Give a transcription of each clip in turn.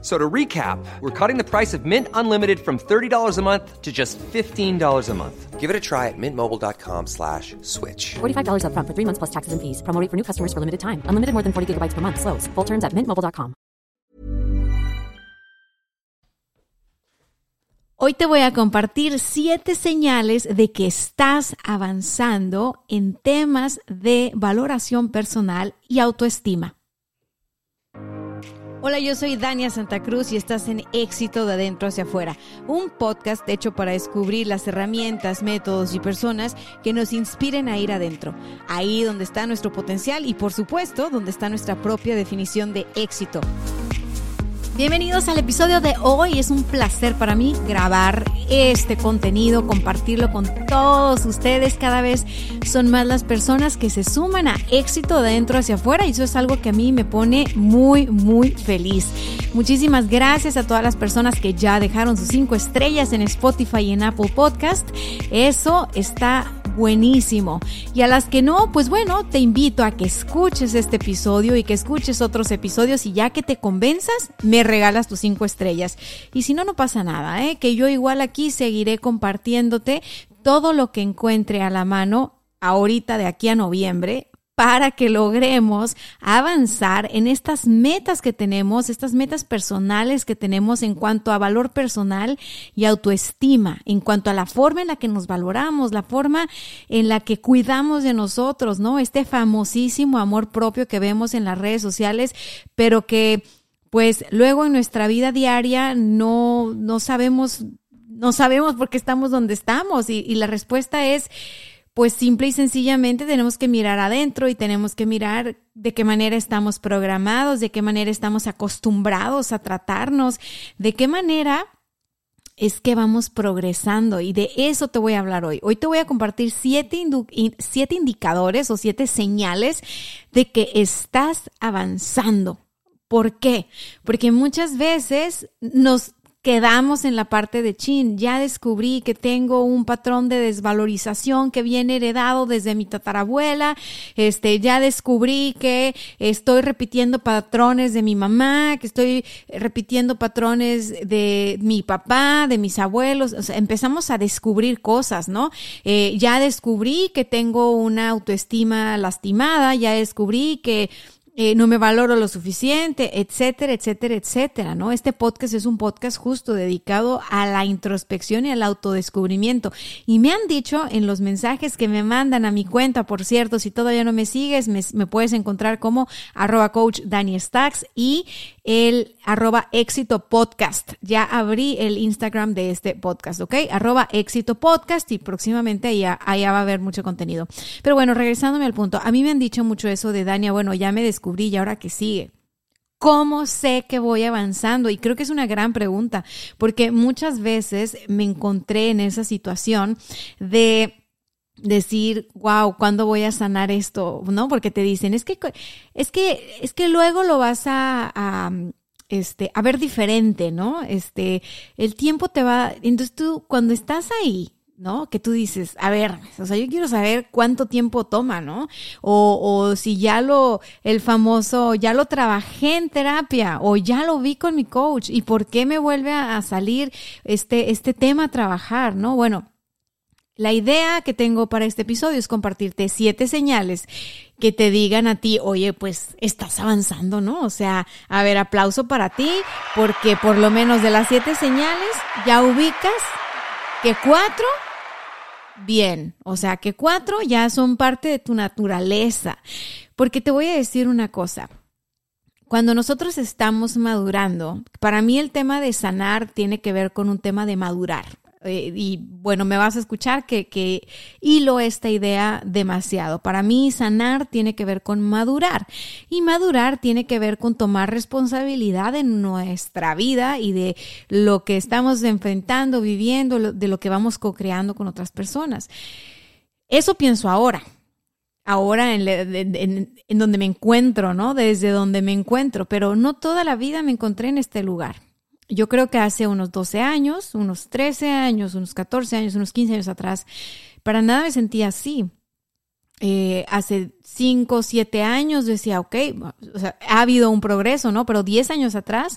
So to recap, we're cutting the price of Mint Unlimited from $30 a month to just $15 a month. Give it a try at mintmobile.com slash switch. $45 upfront for three months plus taxes and fees. Promo rate for new customers for limited time. Unlimited more than 40 gigabytes per month. Slows. Full terms at mintmobile.com. Hoy te voy a compartir siete señales de que estás avanzando en temas de valoración personal y autoestima. Hola, yo soy Dania Santa Cruz y estás en Éxito de Adentro hacia afuera, un podcast hecho para descubrir las herramientas, métodos y personas que nos inspiren a ir adentro, ahí donde está nuestro potencial y por supuesto donde está nuestra propia definición de éxito. Bienvenidos al episodio de hoy. Es un placer para mí grabar este contenido, compartirlo con todos ustedes. Cada vez son más las personas que se suman a éxito de dentro hacia afuera y eso es algo que a mí me pone muy, muy feliz. Muchísimas gracias a todas las personas que ya dejaron sus cinco estrellas en Spotify y en Apple Podcast. Eso está buenísimo. Y a las que no, pues bueno, te invito a que escuches este episodio y que escuches otros episodios y ya que te convenzas, me regalas tus cinco estrellas. Y si no, no pasa nada, ¿eh? que yo igual aquí seguiré compartiéndote todo lo que encuentre a la mano ahorita de aquí a noviembre para que logremos avanzar en estas metas que tenemos, estas metas personales que tenemos en cuanto a valor personal y autoestima, en cuanto a la forma en la que nos valoramos, la forma en la que cuidamos de nosotros, ¿no? Este famosísimo amor propio que vemos en las redes sociales, pero que pues luego en nuestra vida diaria no, no sabemos, no sabemos por qué estamos donde estamos y, y la respuesta es pues simple y sencillamente tenemos que mirar adentro y tenemos que mirar de qué manera estamos programados, de qué manera estamos acostumbrados a tratarnos, de qué manera es que vamos progresando y de eso te voy a hablar hoy. Hoy te voy a compartir siete, siete indicadores o siete señales de que estás avanzando. ¿Por qué? Porque muchas veces nos quedamos en la parte de chin. Ya descubrí que tengo un patrón de desvalorización que viene heredado desde mi tatarabuela. Este, ya descubrí que estoy repitiendo patrones de mi mamá, que estoy repitiendo patrones de mi papá, de mis abuelos. Empezamos a descubrir cosas, ¿no? Eh, ya descubrí que tengo una autoestima lastimada, ya descubrí que eh, no me valoro lo suficiente, etcétera, etcétera, etcétera, ¿no? Este podcast es un podcast justo dedicado a la introspección y al autodescubrimiento. Y me han dicho en los mensajes que me mandan a mi cuenta, por cierto, si todavía no me sigues, me, puedes encontrar como arroba coach Dani Stacks y el arroba éxito podcast. Ya abrí el Instagram de este podcast, ¿ok? Arroba éxito podcast y próximamente allá, allá va a haber mucho contenido. Pero bueno, regresándome al punto, a mí me han dicho mucho eso de Dania, bueno, ya me descubrí y ahora que sigue. ¿Cómo sé que voy avanzando? Y creo que es una gran pregunta, porque muchas veces me encontré en esa situación de decir, wow, ¿cuándo voy a sanar esto? ¿No? Porque te dicen, es que, es que, es que luego lo vas a, a este, a ver diferente, ¿no? Este, el tiempo te va, entonces tú, cuando estás ahí, ¿no? Que tú dices, a ver, o sea, yo quiero saber cuánto tiempo toma, ¿no? O, o si ya lo, el famoso, ya lo trabajé en terapia o ya lo vi con mi coach y por qué me vuelve a, salir este, este tema a trabajar, ¿no? Bueno, la idea que tengo para este episodio es compartirte siete señales que te digan a ti, oye, pues estás avanzando, ¿no? O sea, a ver, aplauso para ti, porque por lo menos de las siete señales ya ubicas que cuatro bien. O sea, que cuatro ya son parte de tu naturaleza. Porque te voy a decir una cosa. Cuando nosotros estamos madurando, para mí el tema de sanar tiene que ver con un tema de madurar. Eh, y bueno, me vas a escuchar que, hilo esta idea demasiado. Para mí, sanar tiene que ver con madurar. Y madurar tiene que ver con tomar responsabilidad en nuestra vida y de lo que estamos enfrentando, viviendo, de lo que vamos co-creando con otras personas. Eso pienso ahora. ahora en, donde me encuentro, ¿no? Desde donde me encuentro, pero no toda la vida me encontré en este lugar. Yo creo que hace unos 12 años, unos 13 años, unos 14 años, unos 15 años atrás, para nada me sentía así. Eh, hace 5, 7 años decía, ok, o sea, ha habido un progreso, ¿no? Pero 10 años atrás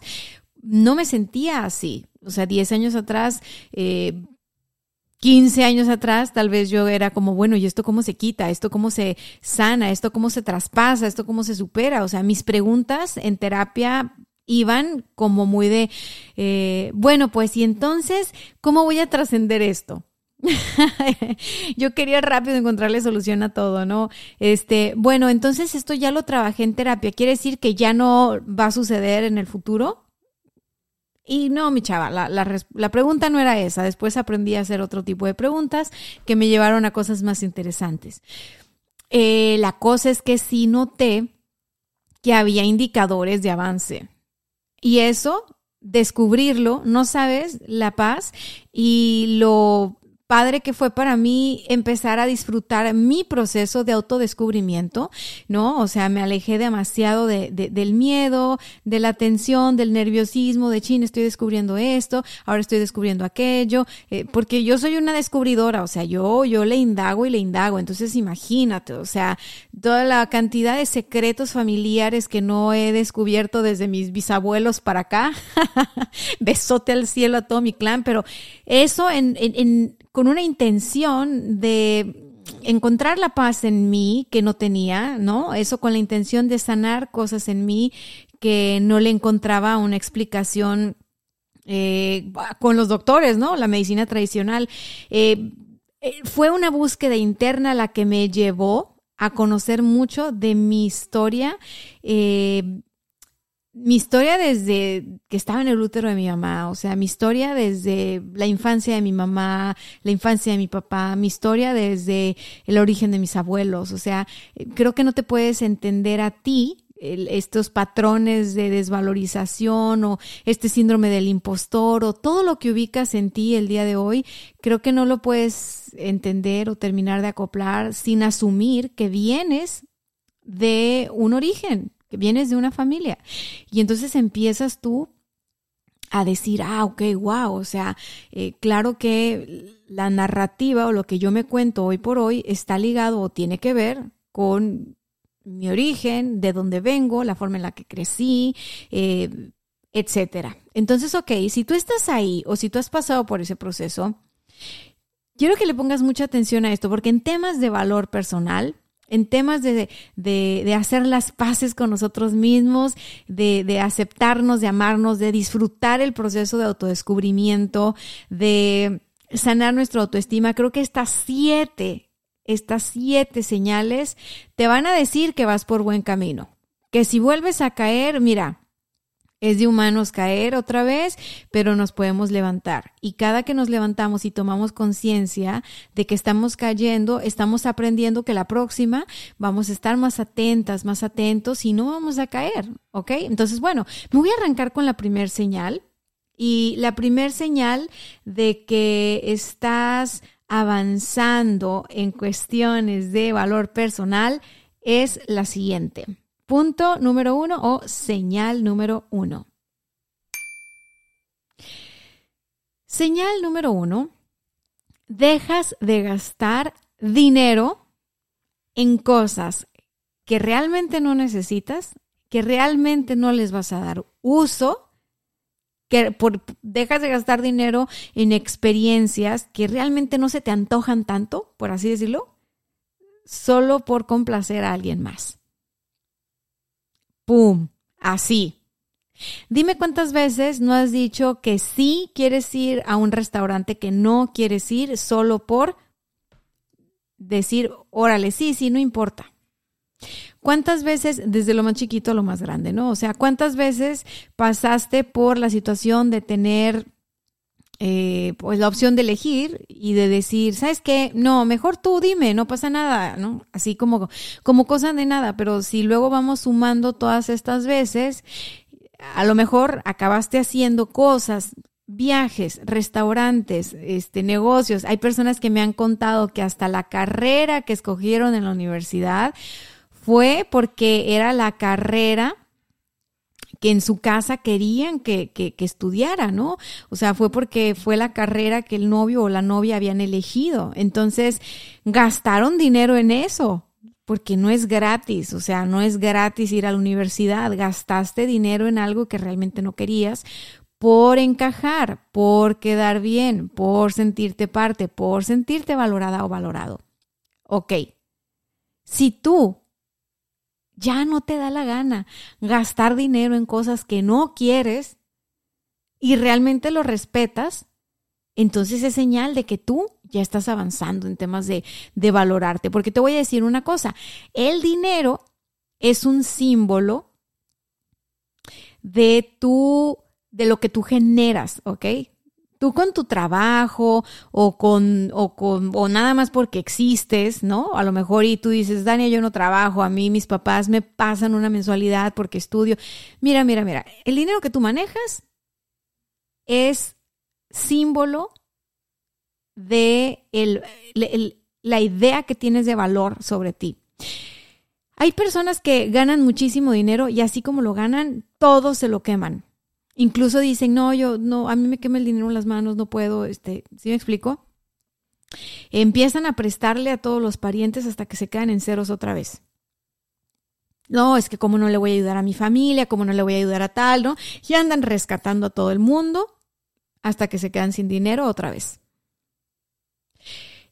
no me sentía así. O sea, 10 años atrás eh, 15 años atrás, tal vez yo era como, bueno, ¿y esto cómo se quita? ¿Esto cómo se sana? ¿Esto cómo se traspasa? ¿Esto cómo se supera? O sea, mis preguntas en terapia iban como muy de, eh, bueno, pues, ¿y entonces cómo voy a trascender esto? yo quería rápido encontrarle solución a todo, ¿no? Este, bueno, entonces esto ya lo trabajé en terapia. ¿Quiere decir que ya no va a suceder en el futuro? Y no, mi chava, la, la, pregunta no era esa. Después aprendí a hacer otro tipo de preguntas que me llevaron a cosas más interesantes. Eh, la cosa es que sí noté que había indicadores de avance. Y eso, descubrirlo, no sabes la paz y lo padre que fue para mí empezar a disfrutar mi proceso de autodescubrimiento, ¿no? O sea, me alejé demasiado de, del miedo, de la tensión, del nerviosismo, de chin, estoy descubriendo esto, ahora estoy descubriendo aquello, eh, porque yo soy una descubridora, o sea, yo, yo le indago y le indago, entonces imagínate, o sea, toda la cantidad de secretos familiares que no he descubierto desde mis bisabuelos para acá, besote al cielo a todo mi clan, pero eso en, en, en con una intención de encontrar la paz en mí que no tenía, ¿no? Eso con la intención de sanar cosas en mí que no le encontraba una explicación eh, con los doctores, ¿no? La medicina tradicional. Eh, eh, fue una búsqueda interna la que me llevó a conocer mucho de mi historia mi historia desde que estaba en el útero de mi mamá, o sea, mi historia desde la infancia de mi mamá, la infancia de mi papá, mi historia desde el origen de mis abuelos, o sea, creo que no te puedes entender a ti estos patrones de desvalorización o este síndrome del impostor o todo lo que ubicas en ti el día de hoy, creo que no lo puedes entender o terminar de acoplar sin asumir que vienes de un origen, que vienes de una familia. Y entonces empiezas tú a decir, ah, ok, wow, o sea, eh, claro que la narrativa o lo que yo me cuento hoy por hoy está ligado o tiene que ver con mi origen, de dónde vengo, la forma en la que crecí, eh, etcétera. Entonces, ok, si tú estás ahí o si tú has pasado por ese proceso, quiero que le pongas mucha atención a esto, porque en temas de valor personal, en temas de, de, hacer las paces con nosotros mismos, de, de, aceptarnos, de amarnos, de disfrutar el proceso de autodescubrimiento, de sanar nuestra autoestima. Creo que estas siete, estas siete señales te van a decir que vas por buen camino. Que si vuelves a caer, mira, es de humanos caer otra vez, pero nos podemos levantar. Y cada que nos levantamos y tomamos conciencia de que estamos cayendo, estamos aprendiendo que la próxima vamos a estar más atentas, más atentos y no vamos a caer, ¿ok? Entonces, bueno, me voy a arrancar con la primer señal. Y la primer señal de que estás avanzando en cuestiones de valor personal es la siguiente. Punto número uno o señal número uno. Señal número uno, dejas de gastar dinero en cosas que realmente no necesitas, que realmente no les vas a dar uso, que por, dejas de gastar dinero en experiencias que realmente no se te antojan tanto, por así decirlo, solo por complacer a alguien más. Así. Dime cuántas veces no has dicho que sí quieres ir a un restaurante que no quieres ir solo por decir, órale, sí, sí, no importa. ¿Cuántas veces, desde lo más chiquito a lo más grande, no? O sea, ¿cuántas veces pasaste por la situación de tener eh, pues la opción de elegir y de decir, ¿sabes qué? No, mejor tú dime, no pasa nada, ¿no? Así como, como cosa de nada, pero si luego vamos sumando todas estas veces, a lo mejor acabaste haciendo cosas viajes, restaurantes, este, negocios. Hay personas que me han contado que hasta la carrera que escogieron en la universidad fue porque era la carrera que en su casa querían que, que, que, estudiara, ¿no? O sea, fue porque fue la carrera que el novio o la novia habían elegido. Entonces, gastaron dinero en eso, porque no es gratis, o sea, no es gratis ir a la universidad, gastaste dinero en algo que realmente no querías por encajar, por quedar bien, por sentirte parte, por sentirte valorada o valorado. Ok, si tú ya no te da la gana gastar dinero en cosas que no quieres y realmente lo respetas, entonces es señal de que tú ya estás avanzando en temas de, de valorarte. Porque te voy a decir una cosa, el dinero es un símbolo de de lo que tú generas, ¿ok? Tú con tu trabajo o con, o con, o nada más porque existes, ¿no? A lo mejor y tú dices, Dania, yo no trabajo, a mí mis papás me pasan una mensualidad porque estudio. Mira, mira, mira, el dinero que tú manejas es símbolo de el, la idea que tienes de valor sobre ti. Hay personas que ganan muchísimo dinero y así como lo ganan, todos se lo queman. Incluso dicen, no, yo, no, a mí me quema el dinero en las manos, no puedo, este, ¿sí me explico? Empiezan a prestarle a todos los parientes hasta que se quedan en ceros otra vez. No, es que cómo no le voy a ayudar a mi familia, cómo no le voy a ayudar a tal, ¿no? Y andan rescatando a todo el mundo hasta que se quedan sin dinero otra vez.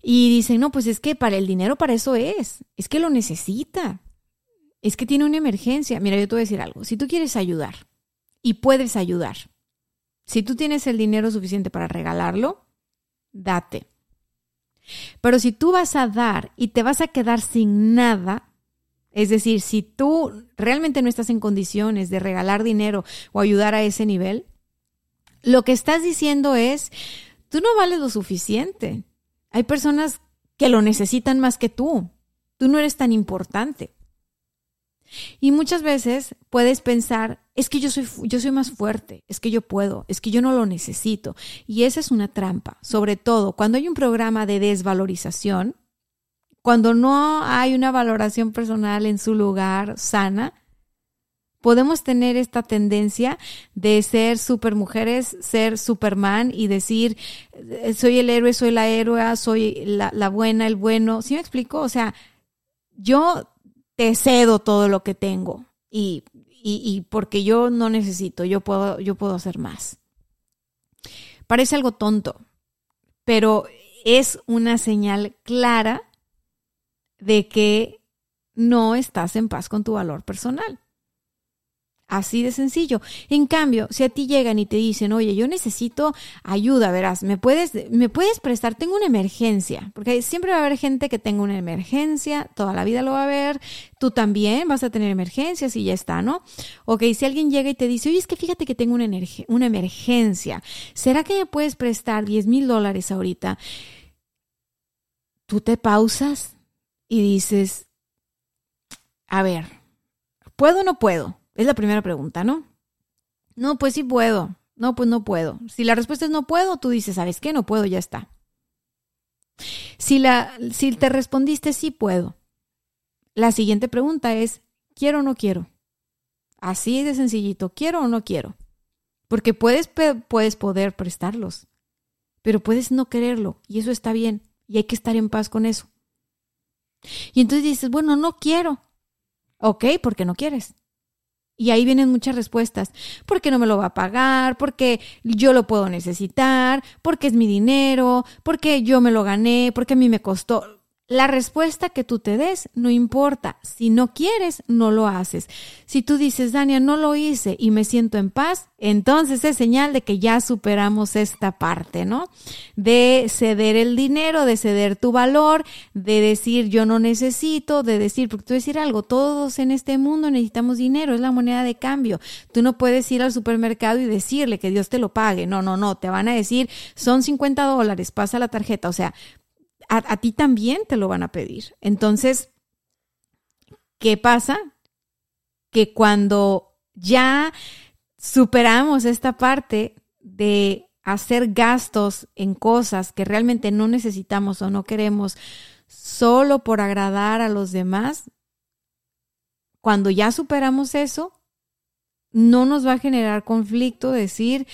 Y dicen, no, pues es que para el dinero para eso es, es que lo necesita, es que tiene una emergencia. Mira, yo te voy a decir algo, si tú quieres ayudar, y puedes ayudar. Si tú tienes el dinero suficiente para regalarlo, date. Pero si tú vas a dar y te vas a quedar sin nada, es decir, si tú realmente no estás en condiciones de regalar dinero o ayudar a ese nivel, lo que estás diciendo es, tú no vales lo suficiente. Hay personas que lo necesitan más que tú. Tú no eres tan importante. Y muchas veces puedes pensar, es que yo soy, yo soy más fuerte, es que yo puedo, es que yo no lo necesito. Y esa es una trampa, sobre todo cuando hay un programa de desvalorización, cuando no hay una valoración personal en su lugar sana, podemos tener esta tendencia de ser supermujeres, ser superman y decir, eh, soy el héroe, soy la héroe, soy la, la buena, el bueno. ¿Sí me explico? O sea, yo te cedo todo lo que tengo y, y, porque yo no necesito, yo puedo, yo puedo hacer más. Parece algo tonto, pero es una señal clara de que no estás en paz con tu valor personal. Así de sencillo. En cambio, si a ti llegan y te dicen, oye, yo necesito ayuda, verás, me puedes, me puedes prestar, tengo una emergencia, porque siempre va a haber gente que tenga una emergencia, toda la vida lo va a haber, tú también vas a tener emergencias y ya está, ¿no? Ok, si alguien llega y te dice, oye, es que fíjate que tengo una, una emergencia, ¿será que me puedes prestar 10 mil dólares ahorita? Tú te pausas y dices, a ver, ¿puedo o no puedo? Es la primera pregunta, ¿no? No, pues sí puedo. No, pues no puedo. Si la respuesta es no puedo, tú dices, ¿sabes qué? No puedo, ya está. Si, la, si te respondiste sí puedo, la siguiente pregunta es, ¿quiero o no quiero? Así de sencillito, ¿quiero o no quiero? Porque puedes, puedes poder prestarlos, pero puedes no quererlo y eso está bien y hay que estar en paz con eso. Y entonces dices, bueno, no quiero. Ok, porque no quieres. Y ahí vienen muchas respuestas. Porque no me lo va a pagar, porque yo lo puedo necesitar, porque es mi dinero, porque yo me lo gané, porque a mí me costó. La respuesta que tú te des no importa. Si no quieres, no lo haces. Si tú dices, Dania, no lo hice y me siento en paz, entonces es señal de que ya superamos esta parte, ¿no? De ceder el dinero, de ceder tu valor, de decir yo no necesito, de decir, porque tú decir algo, todos en este mundo necesitamos dinero, es la moneda de cambio. Tú no puedes ir al supermercado y decirle que Dios te lo pague. No, no, no. Te van a decir, son 50 dólares, pasa la tarjeta. O sea, a, ti también te lo van a pedir. Entonces, ¿qué pasa? Que cuando ya superamos esta parte de hacer gastos en cosas que realmente no necesitamos o no queremos solo por agradar a los demás, cuando ya superamos eso, no nos va a generar conflicto decir,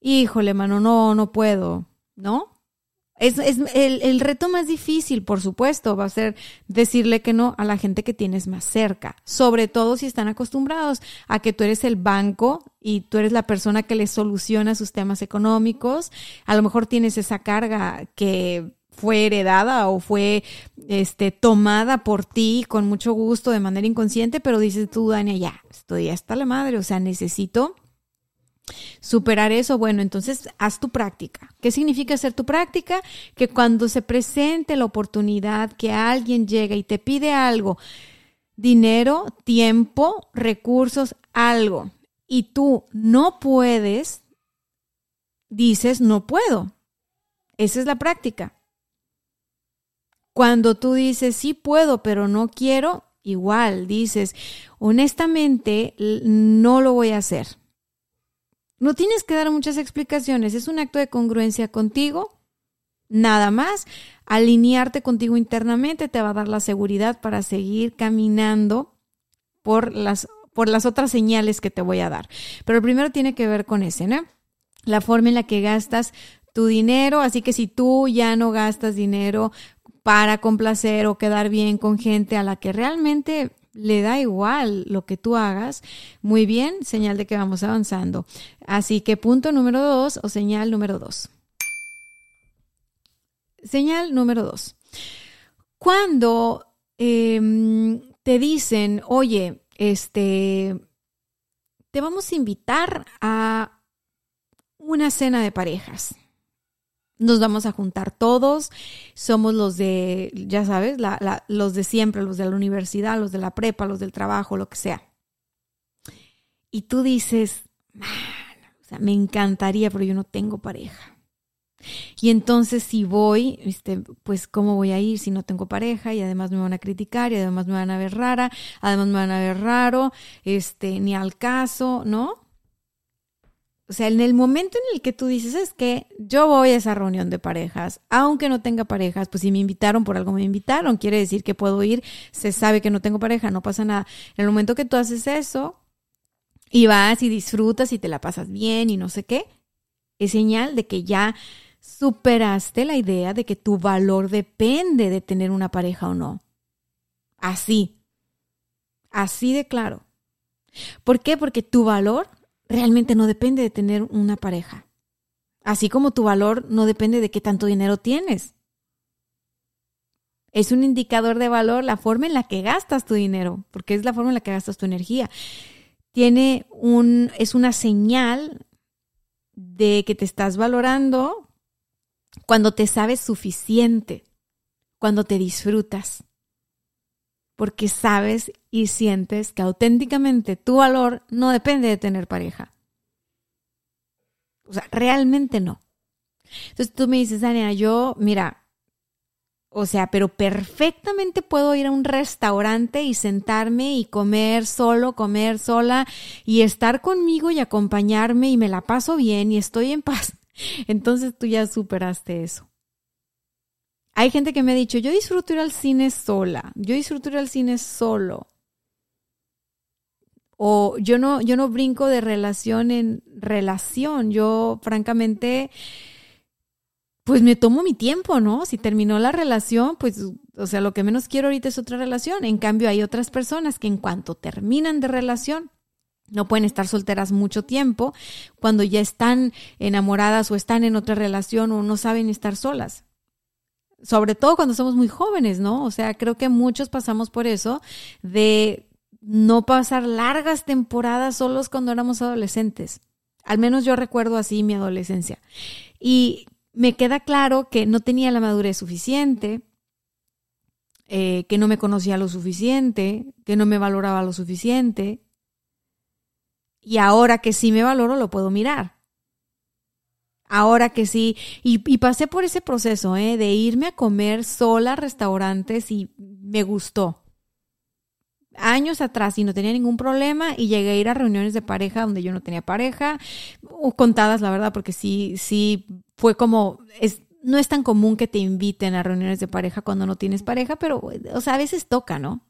híjole, mano, no, no puedo, ¿no? Es, es el, el, reto más difícil, por supuesto, va a ser decirle que no a la gente que tienes más cerca, sobre todo si están acostumbrados a que tú eres el banco y tú eres la persona que les soluciona sus temas económicos. A lo mejor tienes esa carga que fue heredada o fue este, tomada por ti con mucho gusto de manera inconsciente, pero dices tú, Dania, ya, estoy hasta la madre, o sea, necesito superar eso, bueno, entonces haz tu práctica. ¿Qué significa hacer tu práctica? Que cuando se presente la oportunidad que alguien llega y te pide algo, dinero, tiempo, recursos, algo, y tú no puedes, dices, no puedo. Esa es la práctica. Cuando tú dices, sí puedo, pero no quiero, igual dices, honestamente, no lo voy a hacer no tienes que dar muchas explicaciones, es un acto de congruencia contigo, nada más. Alinearte contigo internamente te va a dar la seguridad para seguir caminando por las, por las otras señales que te voy a dar. Pero primero tiene que ver con ese, ¿no? La forma en la que gastas tu dinero, así que si tú ya no gastas dinero para complacer o quedar bien con gente a la que realmente le da igual lo que tú hagas, muy bien, señal de que vamos avanzando. Así que punto número dos o señal número dos. Señal número dos. Cuando em, te dicen, oye, este, te vamos a invitar a una cena de parejas nos vamos a juntar todos, somos los de, ya sabes, los de siempre, los de la universidad, los de la prepa, los del trabajo, lo que sea. Y tú dices, o sea, me encantaría, pero yo no tengo pareja. Y entonces si voy, este, pues cómo voy a ir si no tengo pareja y además me van a criticar y además me van a ver rara, además me van a ver raro, este, ni al caso, ¿no? O sea, en el momento en el que tú dices, es que yo voy a esa reunión de parejas, aunque no tenga parejas, pues si me invitaron, por algo me invitaron, quiere decir que puedo ir, se sabe que no tengo pareja, no pasa nada. En el momento que tú haces eso y vas y disfrutas y te la pasas bien y no sé qué, es señal de que ya superaste la idea de que tu valor depende de tener una pareja o no. Así. Así de claro. ¿Por qué? Porque tu valor realmente no depende de tener una pareja. Así como tu valor no depende de qué tanto dinero tienes. Es un indicador de valor la forma en la que gastas tu dinero, porque es la forma en la que gastas tu energía. Tiene un, es una señal de que te estás valorando cuando te sabes suficiente, cuando te disfrutas porque sabes y sientes que auténticamente tu valor no depende de tener pareja. O sea, realmente no. Entonces tú me dices, Dania, yo, mira, o sea, pero perfectamente puedo ir a un restaurante y sentarme y comer solo, comer sola y estar conmigo y acompañarme y me la paso bien y estoy en paz. Entonces tú ya superaste eso. Hay gente que me ha dicho, yo disfruto ir al cine sola, yo disfruto ir al cine solo. O yo no, yo no brinco de relación en relación. Yo, francamente, pues me tomo mi tiempo, ¿no? Si terminó la relación, pues, o sea, lo que menos quiero ahorita es otra relación. En cambio, hay otras personas que en cuanto terminan de relación, no pueden estar solteras mucho tiempo cuando ya están enamoradas o están en otra relación o no saben estar solas sobre todo cuando somos muy jóvenes, ¿no? O sea, creo que muchos pasamos por eso de no pasar largas temporadas solos cuando éramos adolescentes. Al menos yo recuerdo así mi adolescencia. Y me queda claro que no tenía la madurez suficiente, eh, que no me conocía lo suficiente, que no me valoraba lo suficiente. Y ahora que sí me valoro, lo puedo mirar. Ahora que sí, y, pasé por ese proceso ¿eh? de irme a comer sola a restaurantes y me gustó. Años atrás y no tenía ningún problema y llegué a ir a reuniones de pareja donde yo no tenía pareja, o contadas la verdad, porque sí, sí fue como, es, no es tan común que te inviten a reuniones de pareja cuando no tienes pareja, pero, o sea, a veces toca, ¿no?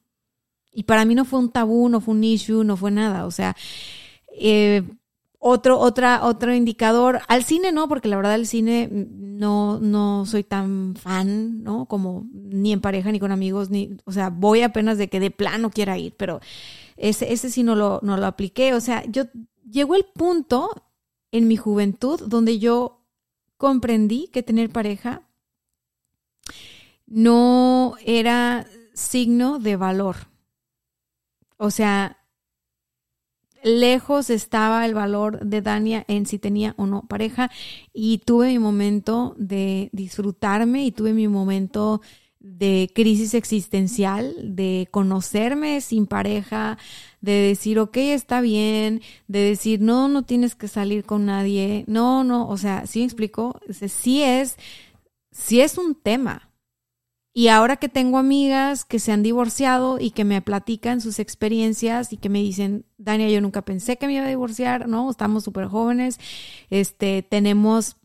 Y para mí no fue un tabú, no fue un issue, no fue nada, o sea, eh, otro, otra, otro indicador, al cine no, porque la verdad el cine no, no soy tan fan, ¿no? Como ni en pareja ni con amigos, ni, o sea, voy apenas de que de plano quiera ir, pero ese, ese sí no lo, no lo apliqué. O sea, yo llegó el punto en mi juventud donde yo comprendí que tener pareja no era signo de valor. O sea, lejos estaba el valor de Dania en si tenía o no pareja y tuve mi momento de disfrutarme y tuve mi momento de crisis existencial, de conocerme sin pareja, de decir, ok, está bien, de decir, no, no tienes que salir con nadie, no, no, o sea, ¿sí me explico? Sí es, sí es un tema, y ahora que tengo amigas que se han divorciado y que me platican sus experiencias y que me dicen, Dania, yo nunca pensé que me iba a divorciar, ¿no? Estamos súper jóvenes, este, tenemos,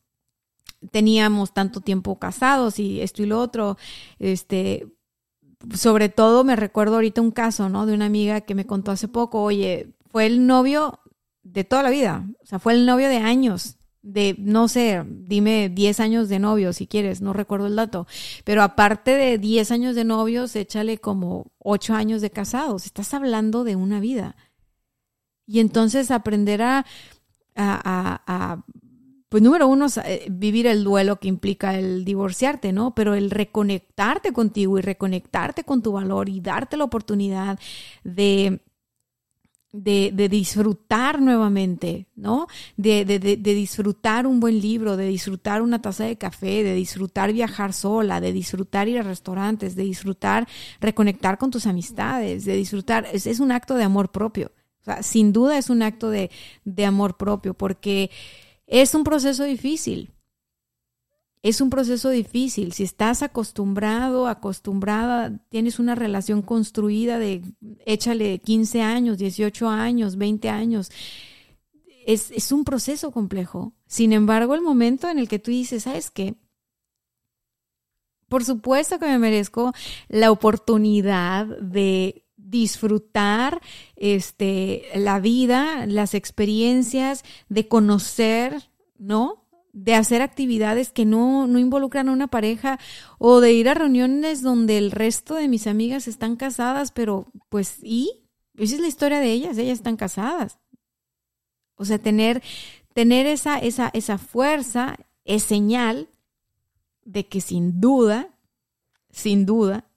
teníamos tanto tiempo casados y esto y lo otro, este, sobre todo me recuerdo ahorita un caso, ¿no? De una amiga que me contó hace poco, oye, fue el novio de toda la vida, o sea, fue el novio de años de, no sé, dime 10 años de novio si quieres, no recuerdo el dato, pero aparte de 10 años de novios, échale como 8 años de casados, estás hablando de una vida. Y entonces aprender a, a, a, pues número uno, eh, vivir el duelo que implica el divorciarte, ¿no? Pero el reconectarte contigo y reconectarte con tu valor y darte la oportunidad de de, disfrutar nuevamente, ¿no? De, disfrutar un buen libro, de disfrutar una taza de café, de disfrutar viajar sola, de disfrutar ir a restaurantes, de disfrutar reconectar con tus amistades, de disfrutar, es, es un acto de amor propio. O sea, sin duda es un acto de amor propio porque es un proceso difícil es un proceso difícil. Si estás acostumbrado, acostumbrada, tienes una relación construida de, échale 15 años, 18 años, 20 años, es, es un proceso complejo. Sin embargo, el momento en el que tú dices, ¿sabes qué? Por supuesto que me merezco la oportunidad de disfrutar este, la vida, las experiencias, de conocer, ¿no? De hacer actividades que no, no involucran a una pareja o de ir a reuniones donde el resto de mis amigas están casadas, pero pues ¿y? Esa es la historia de ellas, ellas están casadas. O sea, tener, tener esa, esa, esa fuerza es señal de que sin duda, sin duda,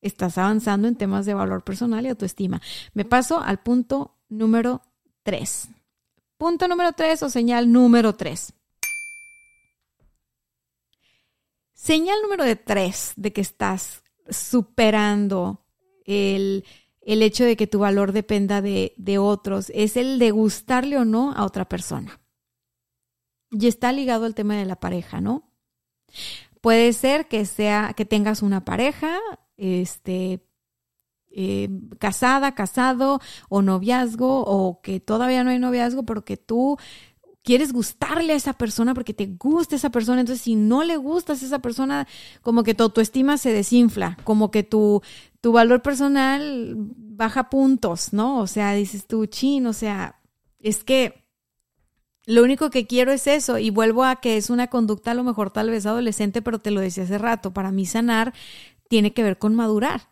estás avanzando en temas de valor personal y autoestima. Me paso al punto número tres. Punto número tres o señal número tres. Señal número de tres de que estás superando el, hecho de que tu valor dependa de, de otros es el de gustarle o no a otra persona. Y está ligado al tema de la pareja, ¿no? Puede ser que sea que tengas una pareja, este, eh, casada, casado o noviazgo o que todavía no hay noviazgo, pero que tú quieres gustarle a esa persona porque te gusta esa persona. Entonces, si no le gustas a esa persona, como que tu autoestima se desinfla, como que tu, tu valor personal baja puntos, ¿no? O sea, dices tú, chin, o sea, es que lo único que quiero es eso y vuelvo a que es una conducta a lo mejor tal vez adolescente, pero te lo decía hace rato, para mí sanar tiene que ver con madurar.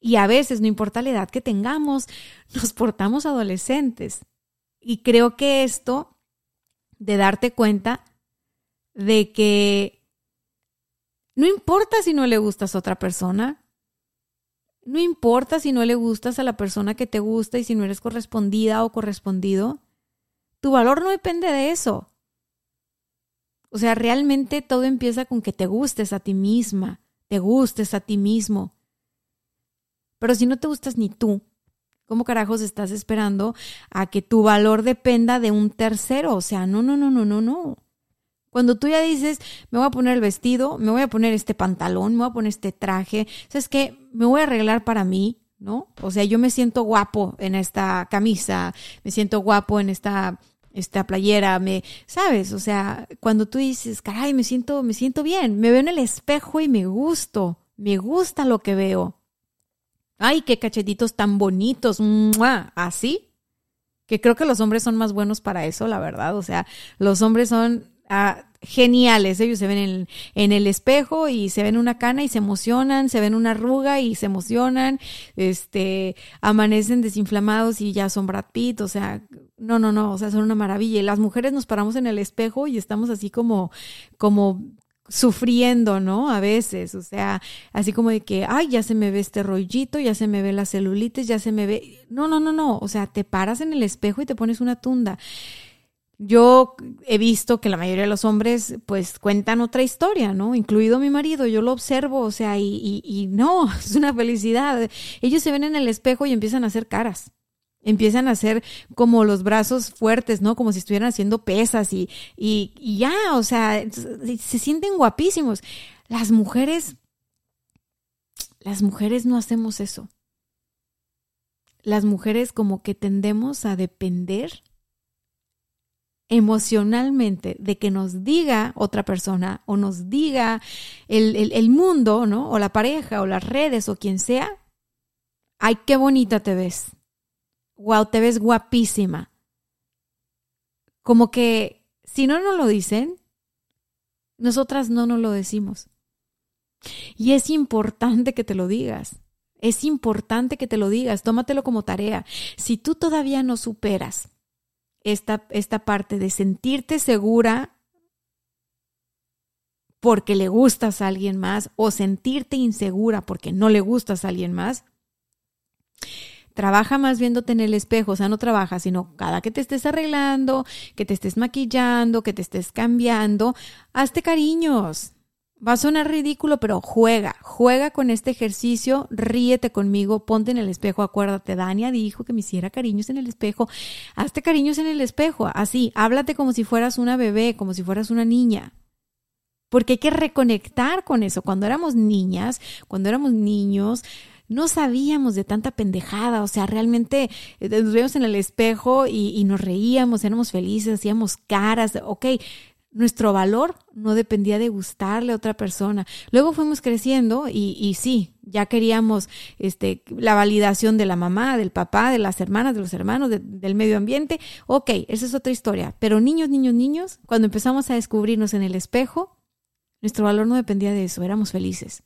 Y a veces, no importa la edad que tengamos, nos portamos adolescentes. Y creo que esto de darte cuenta de que no importa si no le gustas a otra persona, no importa si no le gustas a la persona que te gusta y si no eres correspondida o correspondido, tu valor no depende de eso. O sea, realmente todo empieza con que te gustes a ti misma, te gustes a ti mismo. Pero si no te gustas ni tú, ¿Cómo carajos estás esperando a que tu valor dependa de un tercero? O sea, no, no, no, no, no, no. Cuando tú ya dices, me voy a poner el vestido, me voy a poner este pantalón, me voy a poner este traje, ¿sabes qué? Me voy a arreglar para mí, ¿no? O sea, yo me siento guapo en esta camisa, me siento guapo en esta esta playera, me, ¿sabes? O sea, cuando tú dices, caray, me siento, me siento bien, me veo en el espejo y me gusto, me gusta lo que veo. Ay, qué cachetitos tan bonitos, así. Que creo que los hombres son más buenos para eso, la verdad. O sea, los hombres son ah, geniales. Ellos se ven en, en, el espejo y se ven una cana y se emocionan, se ven una arruga y se emocionan, este, amanecen desinflamados y ya son Brad Pitt, o sea, no, no, no, o sea, son una maravilla. Y las mujeres nos paramos en el espejo y estamos así como, como sufriendo, ¿no? A veces, o sea, así como de que, ay, ya se me ve este rollito, ya se me ve la celulitis, ya se me ve... No, no, no, no, o sea, te paras en el espejo y te pones una tunda. Yo he visto que la mayoría de los hombres pues cuentan otra historia, ¿no? Incluido mi marido, yo lo observo, o sea, y, y, no, es una felicidad. Ellos se ven en el espejo y empiezan a hacer caras. Empiezan a hacer como los brazos fuertes, ¿no? Como si estuvieran haciendo pesas y, y, ya, o sea, se sienten guapísimos. Las mujeres, las mujeres no hacemos eso. Las mujeres como que tendemos a depender emocionalmente de que nos diga otra persona o nos diga el, mundo, ¿no? O la pareja o las redes o quien sea, ay, qué bonita te ves. Wow, te ves guapísima. Como que si no nos lo dicen, nosotras no nos lo decimos. Y es importante que te lo digas. Es importante que te lo digas. Tómatelo como tarea. Si tú todavía no superas esta, esta parte de sentirte segura porque le gustas a alguien más o sentirte insegura porque no le gustas a alguien más, trabaja más viéndote en el espejo, o sea, no trabaja, sino cada que te estés arreglando, que te estés maquillando, que te estés cambiando, hazte cariños, Va a sonar ridículo, pero juega, juega con este ejercicio, ríete conmigo, ponte en el espejo, acuérdate, Dania dijo que me hiciera cariños en el espejo, hazte cariños en el espejo, así, háblate como si fueras una bebé, como si fueras una niña. Porque hay que reconectar con eso. Cuando éramos niñas, cuando éramos niños, no sabíamos de tanta pendejada, o sea, realmente eh, nos veíamos en el espejo y, y nos reíamos, éramos felices, hacíamos caras, ok, nuestro valor no dependía de gustarle a otra persona. Luego fuimos creciendo y, y, sí, ya queríamos este, la validación de la mamá, del papá, de las hermanas, de los hermanos, del medio ambiente. Ok, esa es otra historia. Pero niños, niños, niños, cuando empezamos a descubrirnos en el espejo, nuestro valor no dependía de eso, éramos felices.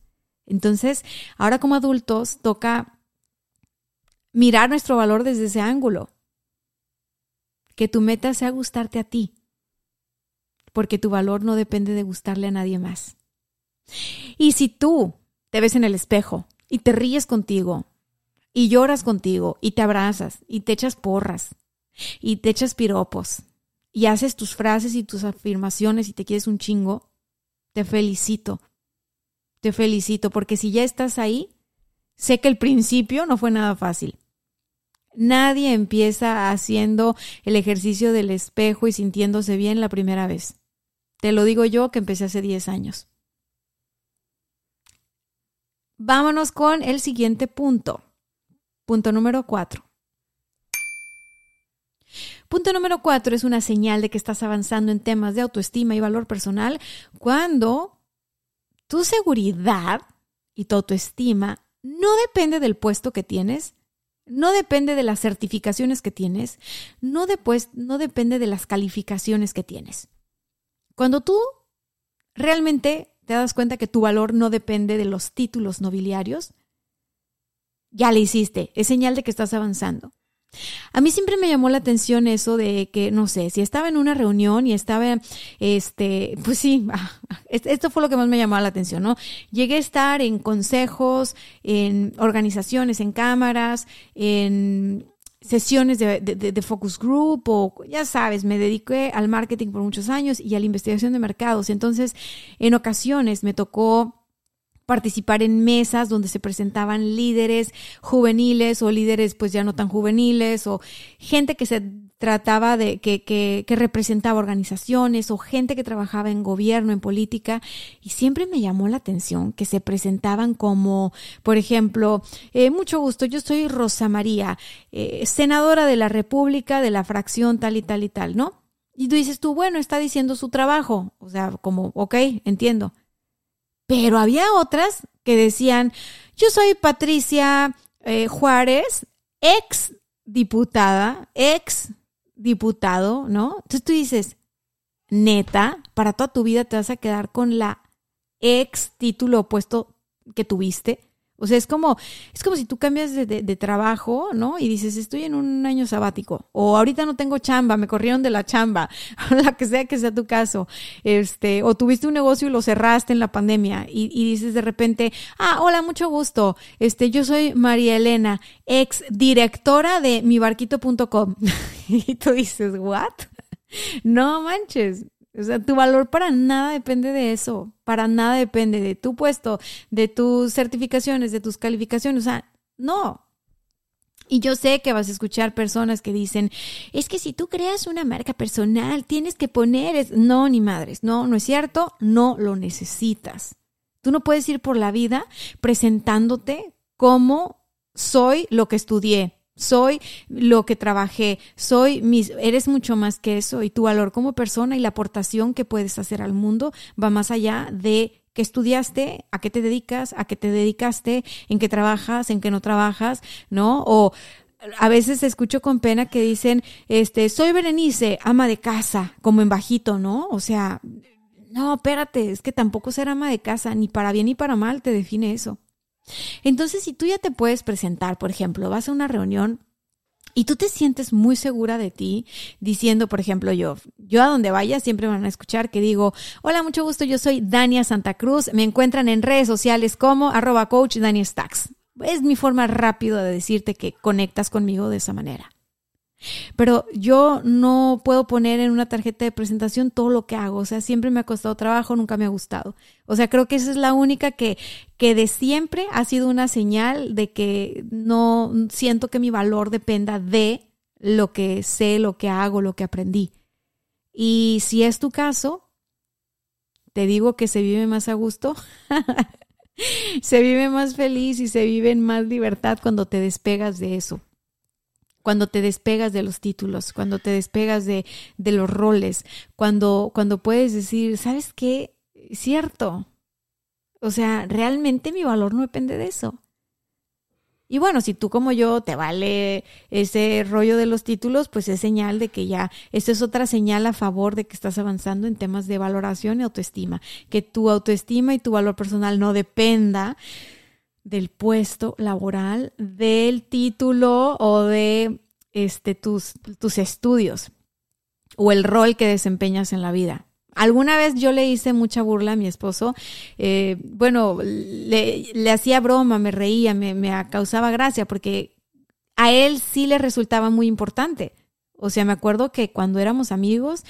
Entonces, ahora como adultos toca mirar nuestro valor desde ese ángulo. Que tu meta sea gustarte a ti porque tu valor no depende de gustarle a nadie más. Y si tú te ves en el espejo y te ríes contigo y lloras contigo y te abrazas y te echas porras y te echas piropos y haces tus frases y tus afirmaciones y te quieres un chingo, te felicito. Te felicito porque si ya estás ahí, sé que el principio no fue nada fácil. Nadie empieza haciendo el ejercicio del espejo y sintiéndose bien la primera vez. Te lo digo yo que empecé hace 10 años. Vámonos con el siguiente punto. Punto número 4. Punto número 4 es una señal de que estás avanzando en temas de autoestima y valor personal cuando tu seguridad y tu autoestima no depende del puesto que tienes, no depende de las certificaciones que tienes, no, no depende de las calificaciones que tienes. Cuando tú realmente te das cuenta que tu valor no depende de los títulos nobiliarios, ya le hiciste, es señal de que estás avanzando. A mí siempre me llamó la atención eso de que, no sé, si estaba en una reunión y estaba, este, pues sí, esto fue lo que más me llamó la atención, ¿no? Llegué a estar en consejos, en organizaciones, en cámaras, en sesiones de, focus group o ya sabes, me dediqué al marketing por muchos años y a la investigación de mercados. Entonces, en ocasiones me tocó participar en mesas donde se presentaban líderes juveniles o líderes pues ya no tan juveniles o gente que se trataba de que, que, que, representaba organizaciones o gente que trabajaba en gobierno, en política, y siempre me llamó la atención que se presentaban como, por ejemplo, eh, mucho gusto, yo soy Rosa María, eh, senadora de la República de la fracción tal y tal y tal, ¿no? Y tú dices tú, bueno, está diciendo su trabajo, o sea, como, ok, entiendo. Pero había otras que decían, yo soy Patricia eh, Juárez, ex diputada, ex diputado, ¿no? Entonces tú dices, neta, para toda tu vida te vas a quedar con la ex título opuesto que tuviste. O sea, es como, es como si tú cambias de, de, trabajo, ¿no? Y dices, estoy en un año sabático. O ahorita no tengo chamba, me corrieron de la chamba. la que sea que sea tu caso. Este, o tuviste un negocio y lo cerraste en la pandemia. Y, y dices de repente, ah, hola, mucho gusto. Este, yo soy María Elena, ex directora de mibarquito.com. y tú dices, ¿what? no manches. O sea, tu valor para nada depende de eso, para nada depende de tu puesto, de tus certificaciones, de tus calificaciones, o sea, no. Y yo sé que vas a escuchar personas que dicen, es que si tú creas una marca personal, tienes que poner, no, ni madres, no, no es cierto, no lo necesitas. Tú no puedes ir por la vida presentándote como soy lo que estudié, soy lo que trabajé, soy mis, eres mucho más que eso y tu valor como persona y la aportación que puedes hacer al mundo va más allá de qué estudiaste, a qué te dedicas, a qué te dedicaste, en qué trabajas, en qué no trabajas, ¿no? O a veces escucho con pena que dicen, este, soy Berenice, ama de casa, como en bajito, ¿no? O sea, no, espérate, es que tampoco ser ama de casa, ni para bien ni para mal te define eso. Entonces, si tú ya te puedes presentar, por ejemplo, vas a una reunión y tú te sientes muy segura de ti, diciendo, por ejemplo, yo, yo a donde vaya siempre van a escuchar que digo, hola, mucho gusto, yo soy Dania Santa Cruz, me encuentran en redes sociales como arroba coach Dania Stacks. Es mi forma rápida de decirte que conectas conmigo de esa manera. Pero yo no puedo poner en una tarjeta de presentación todo lo que hago. O sea, siempre me ha costado trabajo, nunca me ha gustado. O sea, creo que esa es la única que, que de siempre ha sido una señal de que no siento que mi valor dependa de lo que sé, lo que hago, lo que aprendí. Y si es tu caso, te digo que se vive más a gusto. se vive más feliz y se vive en más libertad cuando te despegas de eso cuando te despegas de los títulos, cuando te despegas de, de los roles, cuando, cuando puedes decir, ¿sabes qué? Cierto. O sea, realmente mi valor no depende de eso. Y bueno, si tú como yo te vale ese rollo de los títulos, pues es señal de que ya, esto es otra señal a favor de que estás avanzando en temas de valoración y autoestima, que tu autoestima y tu valor personal no dependa del puesto laboral, del título o de este, tus, tus estudios o el rol que desempeñas en la vida. Alguna vez yo le hice mucha burla a mi esposo. Eh, bueno, le, le, hacía broma, me reía, me, me causaba gracia porque a él sí le resultaba muy importante. O sea, me acuerdo que cuando éramos amigos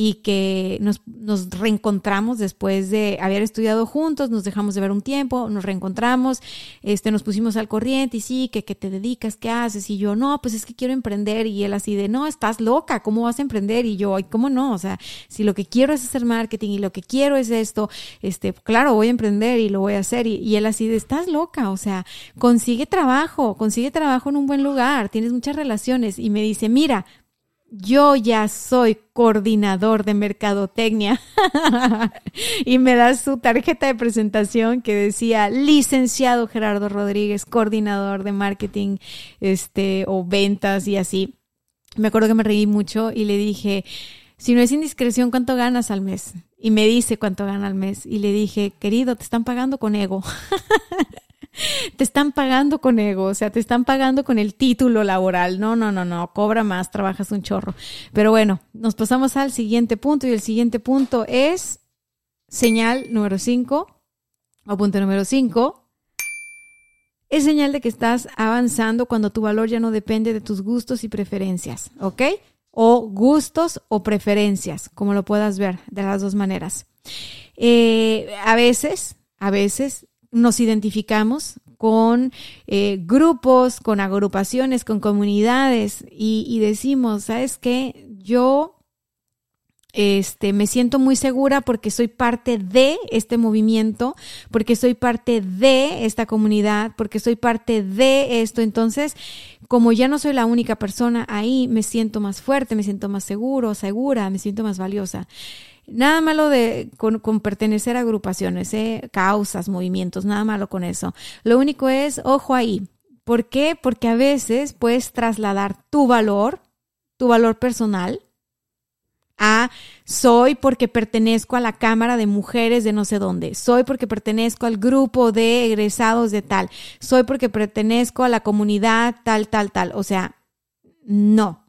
y que nos, nos, reencontramos después de haber estudiado juntos, nos dejamos de ver un tiempo, nos reencontramos, este, nos pusimos al corriente y sí, que, que te dedicas, qué haces, y yo, no, pues es que quiero emprender, y él así de, no, estás loca, ¿cómo vas a emprender? Y yo, ay, ¿cómo no? O sea, si lo que quiero es hacer marketing y lo que quiero es esto, este, claro, voy a emprender y lo voy a hacer, y, y él así de, estás loca, o sea, consigue trabajo, consigue trabajo en un buen lugar, tienes muchas relaciones, y me dice, mira, yo ya soy coordinador de mercadotecnia y me da su tarjeta de presentación que decía licenciado Gerardo Rodríguez, coordinador de marketing este o ventas y así. Me acuerdo que me reí mucho y le dije, si no es indiscreción, ¿cuánto ganas al mes? Y me dice cuánto gana al mes y le dije, querido, te están pagando con ego. te están pagando con ego, o sea, te están pagando con el título laboral. No, no, no, no, cobra más, trabajas un chorro. Pero bueno, nos pasamos al siguiente punto y el siguiente punto es señal número 5 o punto número 5. Es señal de que estás avanzando cuando tu valor ya no depende de tus gustos y preferencias, ¿ok? O gustos o preferencias, como lo puedas ver de las dos maneras. Eh, a veces, a veces nos identificamos con eh, grupos, con agrupaciones, con comunidades y, y decimos, ¿sabes qué? Yo este, me siento muy segura porque soy parte de este movimiento, porque soy parte de esta comunidad, porque soy parte de esto. Entonces, como ya no soy la única persona ahí, me siento más fuerte, me siento más seguro, segura, me siento más valiosa. Nada malo de con, pertenecer a agrupaciones, ¿eh? causas, movimientos, nada malo con eso. Lo único es, ojo ahí. ¿Por qué? Porque a veces puedes trasladar tu valor, tu valor personal, a soy porque pertenezco a la Cámara de Mujeres de no sé dónde, soy porque pertenezco al grupo de egresados de tal, soy porque pertenezco a la comunidad tal, tal, tal. O sea, no.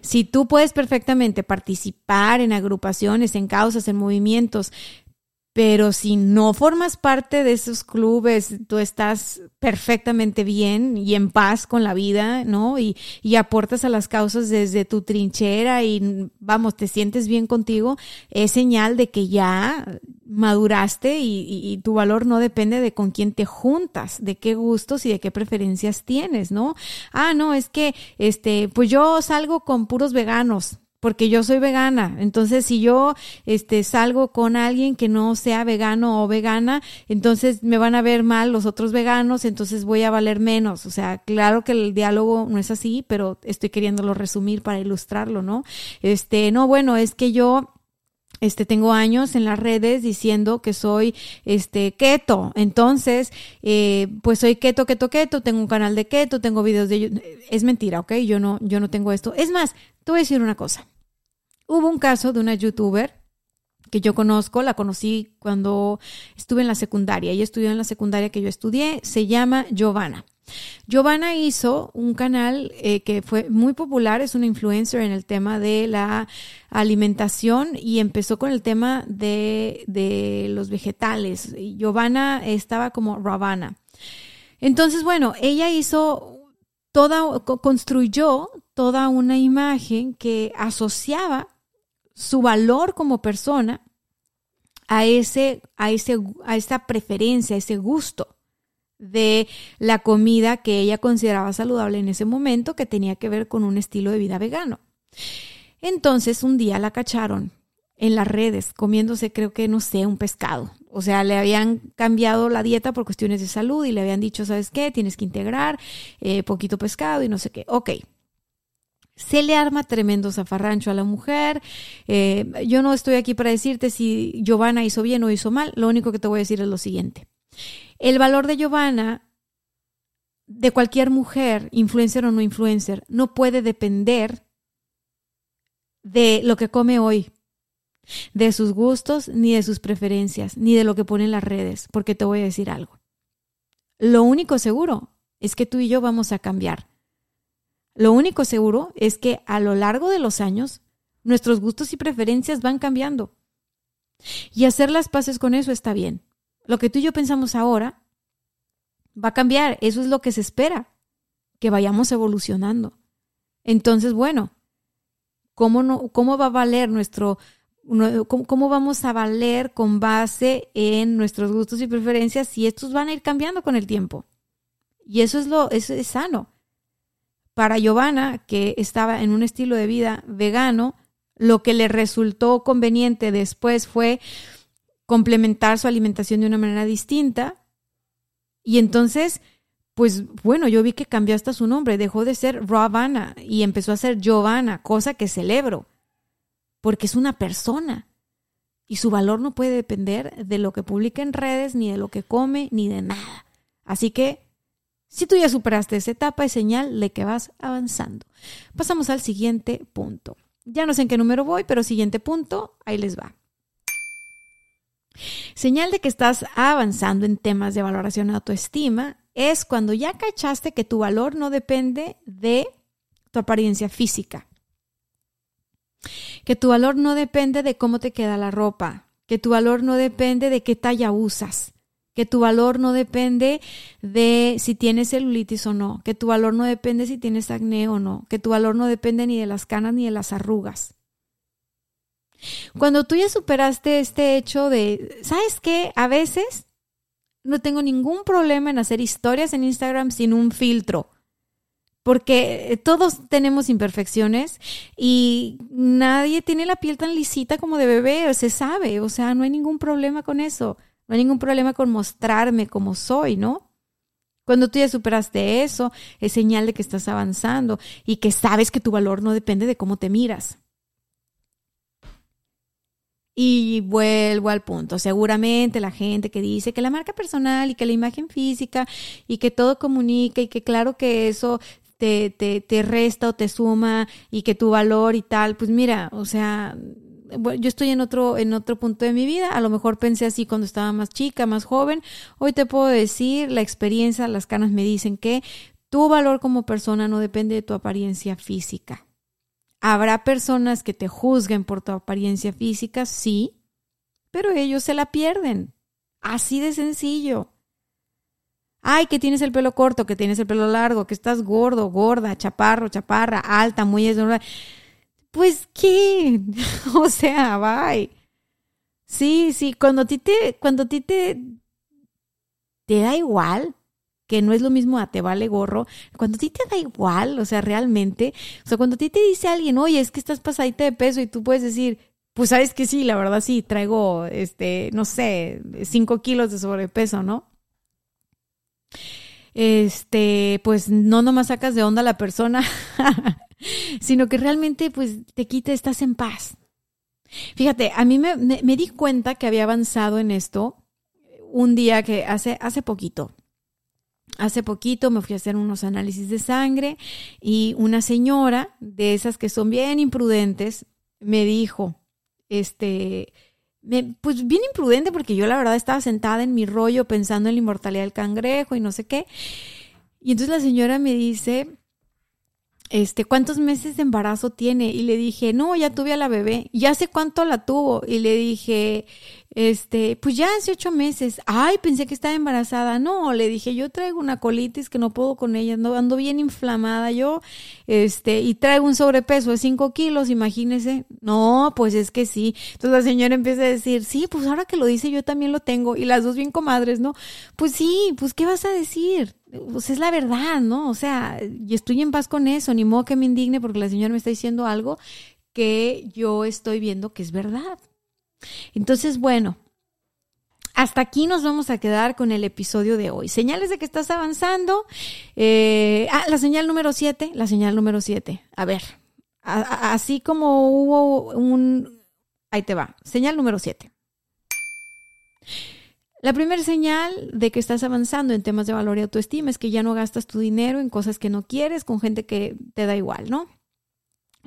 Si tú puedes perfectamente participar en agrupaciones, en causas, en movimientos, pero si no formas parte de esos clubes, tú estás perfectamente bien y en paz con la vida, ¿no? Y, y, aportas a las causas desde tu trinchera y, vamos, te sientes bien contigo, es señal de que ya maduraste y, y, y tu valor no depende de con quién te juntas, de qué gustos y de qué preferencias tienes, ¿no? Ah, no, es que, este, pues yo salgo con puros veganos porque yo soy vegana. Entonces, si yo este salgo con alguien que no sea vegano o vegana, entonces me van a ver mal los otros veganos, entonces voy a valer menos. O sea, claro que el diálogo no es así, pero estoy queriéndolo resumir para ilustrarlo, ¿no? Este, no, bueno, es que yo este, tengo años en las redes diciendo que soy, este, keto. Entonces, eh, pues soy keto, keto, keto. Tengo un canal de keto, tengo videos de, es mentira, ¿ok? Yo no, yo no tengo esto. Es más, te voy a decir una cosa. Hubo un caso de una youtuber que yo conozco, la conocí cuando estuve en la secundaria. Ella estudió en la secundaria que yo estudié, se llama Giovanna. Giovanna hizo un canal eh, que fue muy popular, es una influencer en el tema de la alimentación y empezó con el tema de, de los vegetales. Giovanna estaba como Ravana. Entonces, bueno, ella hizo construyó toda una imagen que asociaba su valor como persona a ese, a ese, a esa preferencia, a ese gusto de la comida que ella consideraba saludable en ese momento, que tenía que ver con un estilo de vida vegano. Entonces un día la cacharon en las redes comiéndose, creo que, no sé, un pescado. O sea, le habían cambiado la dieta por cuestiones de salud y le habían dicho, ¿sabes qué? Tienes que integrar eh, poquito pescado y no sé qué. Ok. Se le arma tremendo zafarrancho a la mujer. Eh, yo no estoy aquí para decirte si Giovanna hizo bien o hizo mal. Lo único que te voy a decir es lo siguiente. El valor de Giovanna, de cualquier mujer, influencer o no influencer, no puede depender de lo que come hoy, de sus gustos, ni de sus preferencias, ni de lo que pone en las redes, porque te voy a decir algo. Lo único seguro es que tú y yo vamos a cambiar. Lo único seguro es que a lo largo de los años nuestros gustos y preferencias van cambiando. Y hacer las paces con eso está bien lo que tú y yo pensamos ahora va a cambiar. Eso es lo que se espera, que vayamos evolucionando. Entonces, bueno, ¿cómo, no, cómo va a valer nuestro, cómo, vamos a valer con base en nuestros gustos y preferencias si estos van a ir cambiando con el tiempo? Y eso es lo, eso es sano. Para Giovanna, que estaba en un estilo de vida vegano, lo que le resultó conveniente después fue complementar su alimentación de una manera distinta. Y entonces, pues bueno, yo vi que cambió hasta su nombre, dejó de ser Ravana y empezó a ser Giovanna, cosa que celebro, porque es una persona y su valor no puede depender de lo que publica en redes, ni de lo que come, ni de nada. Así que, si tú ya superaste esa etapa, es señal de que vas avanzando. Pasamos al siguiente punto. Ya no sé en qué número voy, pero siguiente punto, ahí les va. Señal de que estás avanzando en temas de valoración de autoestima es cuando ya cachaste que tu valor no depende de tu apariencia física. Que tu valor no depende de cómo te queda la ropa. Que tu valor no depende de qué talla usas. Que tu valor no depende de si tienes celulitis o no. Que tu valor no depende si tienes acné o no. Que tu valor no depende ni de las canas ni de las arrugas. Cuando tú ya superaste este hecho de, ¿sabes qué? A veces no tengo ningún problema en hacer historias en Instagram sin un filtro. Porque todos tenemos imperfecciones y nadie tiene la piel tan lisita como de bebé, se sabe, o sea, no hay ningún problema con eso, no hay ningún problema con mostrarme como soy, ¿no? Cuando tú ya superaste eso, es señal de que estás avanzando y que sabes que tu valor no depende de cómo te miras. Y vuelvo al punto. Seguramente la gente que dice que la marca personal y que la imagen física y que todo comunica y que claro que eso te, te, te resta o te suma y que tu valor y tal, pues mira, o sea, yo estoy en otro, en otro punto de mi vida. A lo mejor pensé así cuando estaba más chica, más joven. Hoy te puedo decir, la experiencia, las canas me dicen que tu valor como persona no depende de tu apariencia física. Habrá personas que te juzguen por tu apariencia física, sí, pero ellos se la pierden. Así de sencillo. Ay, que tienes el pelo corto, que tienes el pelo largo, que estás gordo, gorda, chaparro, chaparra, alta, muy esnorada. Pues qué, o sea, bye. Sí, sí, cuando a ti te, cuando a ti te, te da igual, que no es lo mismo a te vale gorro, cuando a ti te da igual, o sea, realmente, o sea, cuando a ti te dice alguien, oye, es que estás pasadita de peso y tú puedes decir, pues sabes que sí, la verdad sí, traigo, este, no sé, cinco kilos de sobrepeso, ¿no? Este, pues no nomás sacas de onda a la persona, sino que realmente, pues te quita, estás en paz. Fíjate, a mí me, me, di cuenta que había avanzado en esto un día que hace, hace poquito. Hace poquito me fui a hacer unos análisis de sangre y una señora de esas que son bien imprudentes me dijo, este, pues bien imprudente porque yo la verdad estaba sentada en mi rollo pensando en la inmortalidad del cangrejo y no sé qué. Y entonces la señora me dice, este, ¿cuántos meses de embarazo tiene? Y le dije, no, ya tuve a la bebé. ¿Ya sé cuánto la tuvo? Y le dije, este, pues ya hace ocho meses. Ay, pensé que estaba embarazada. No, le dije, yo traigo una colitis que no puedo con ella, ando, ando bien inflamada yo, este, y traigo un sobrepeso de cinco kilos, imagínese. No, pues es que sí. Entonces la señora empieza a decir, sí, pues ahora que lo dice yo también lo tengo. Y las dos bien comadres, ¿no? Pues sí, pues ¿qué vas a decir? Pues es la verdad, ¿no? O sea, y estoy en paz con eso, ni modo que me indigne porque la señora me está diciendo algo que yo estoy viendo que es verdad. Entonces, bueno, hasta aquí nos vamos a quedar con el episodio de hoy. Señales de que estás avanzando. Eh, ah, la señal número 7, la señal número 7. A ver, así como hubo un... Ahí te va, señal número 7. La primera señal de que estás avanzando en temas de valor y autoestima es que ya no gastas tu dinero en cosas que no quieres, con gente que te da igual, ¿no?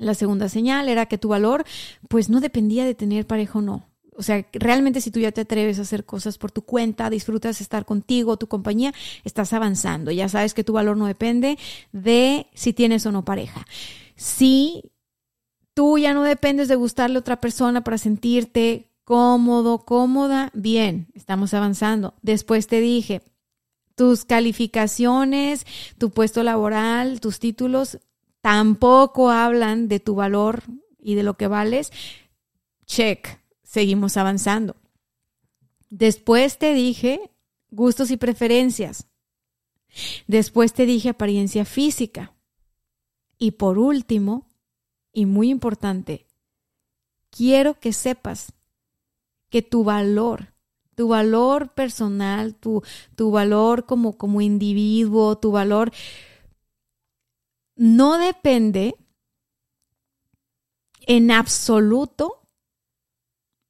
La segunda señal era que tu valor pues no dependía de tener pareja o no. O sea, realmente si tú ya te atreves a hacer cosas por tu cuenta, disfrutas estar contigo, tu compañía, estás avanzando. Ya sabes que tu valor no depende de si tienes o no pareja. Si tú ya no dependes de gustarle a otra persona para sentirte cómodo, cómoda, bien, estamos avanzando. Después te dije, tus calificaciones, tu puesto laboral, tus títulos tampoco hablan de tu valor y de lo que vales. Check, seguimos avanzando. Después te dije gustos y preferencias. Después te dije apariencia física. Y por último, y muy importante, quiero que sepas que tu valor, tu valor personal, tu, tu valor como, como individuo, tu valor no depende en absoluto,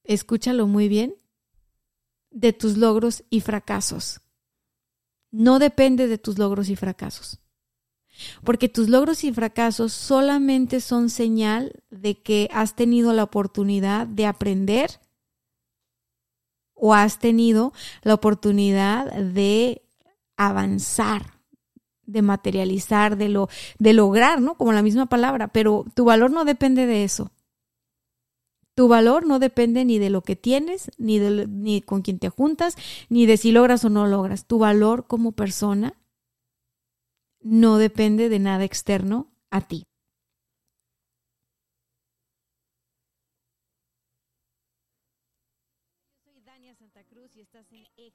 escúchalo muy bien, de tus logros y fracasos. No depende de tus logros y fracasos. Porque tus logros y fracasos solamente son señal de que has tenido la oportunidad de aprender o has tenido la oportunidad de avanzar, de materializar, de, lo, de lograr, ¿no? Como la misma palabra, pero tu valor no depende de eso. Tu valor no depende ni de lo que tienes, ni, de, ni con quién te juntas, ni de si logras o no logras. Tu valor como persona no depende de nada externo a ti.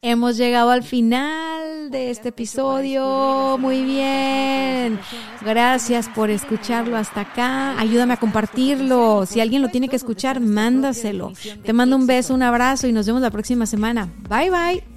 Hemos llegado al final de este episodio. Muy bien. Gracias por escucharlo hasta acá. Ayúdame a compartirlo. Si alguien lo tiene que escuchar, mándaselo. Te mando un beso, un abrazo y nos vemos la próxima semana. Bye bye.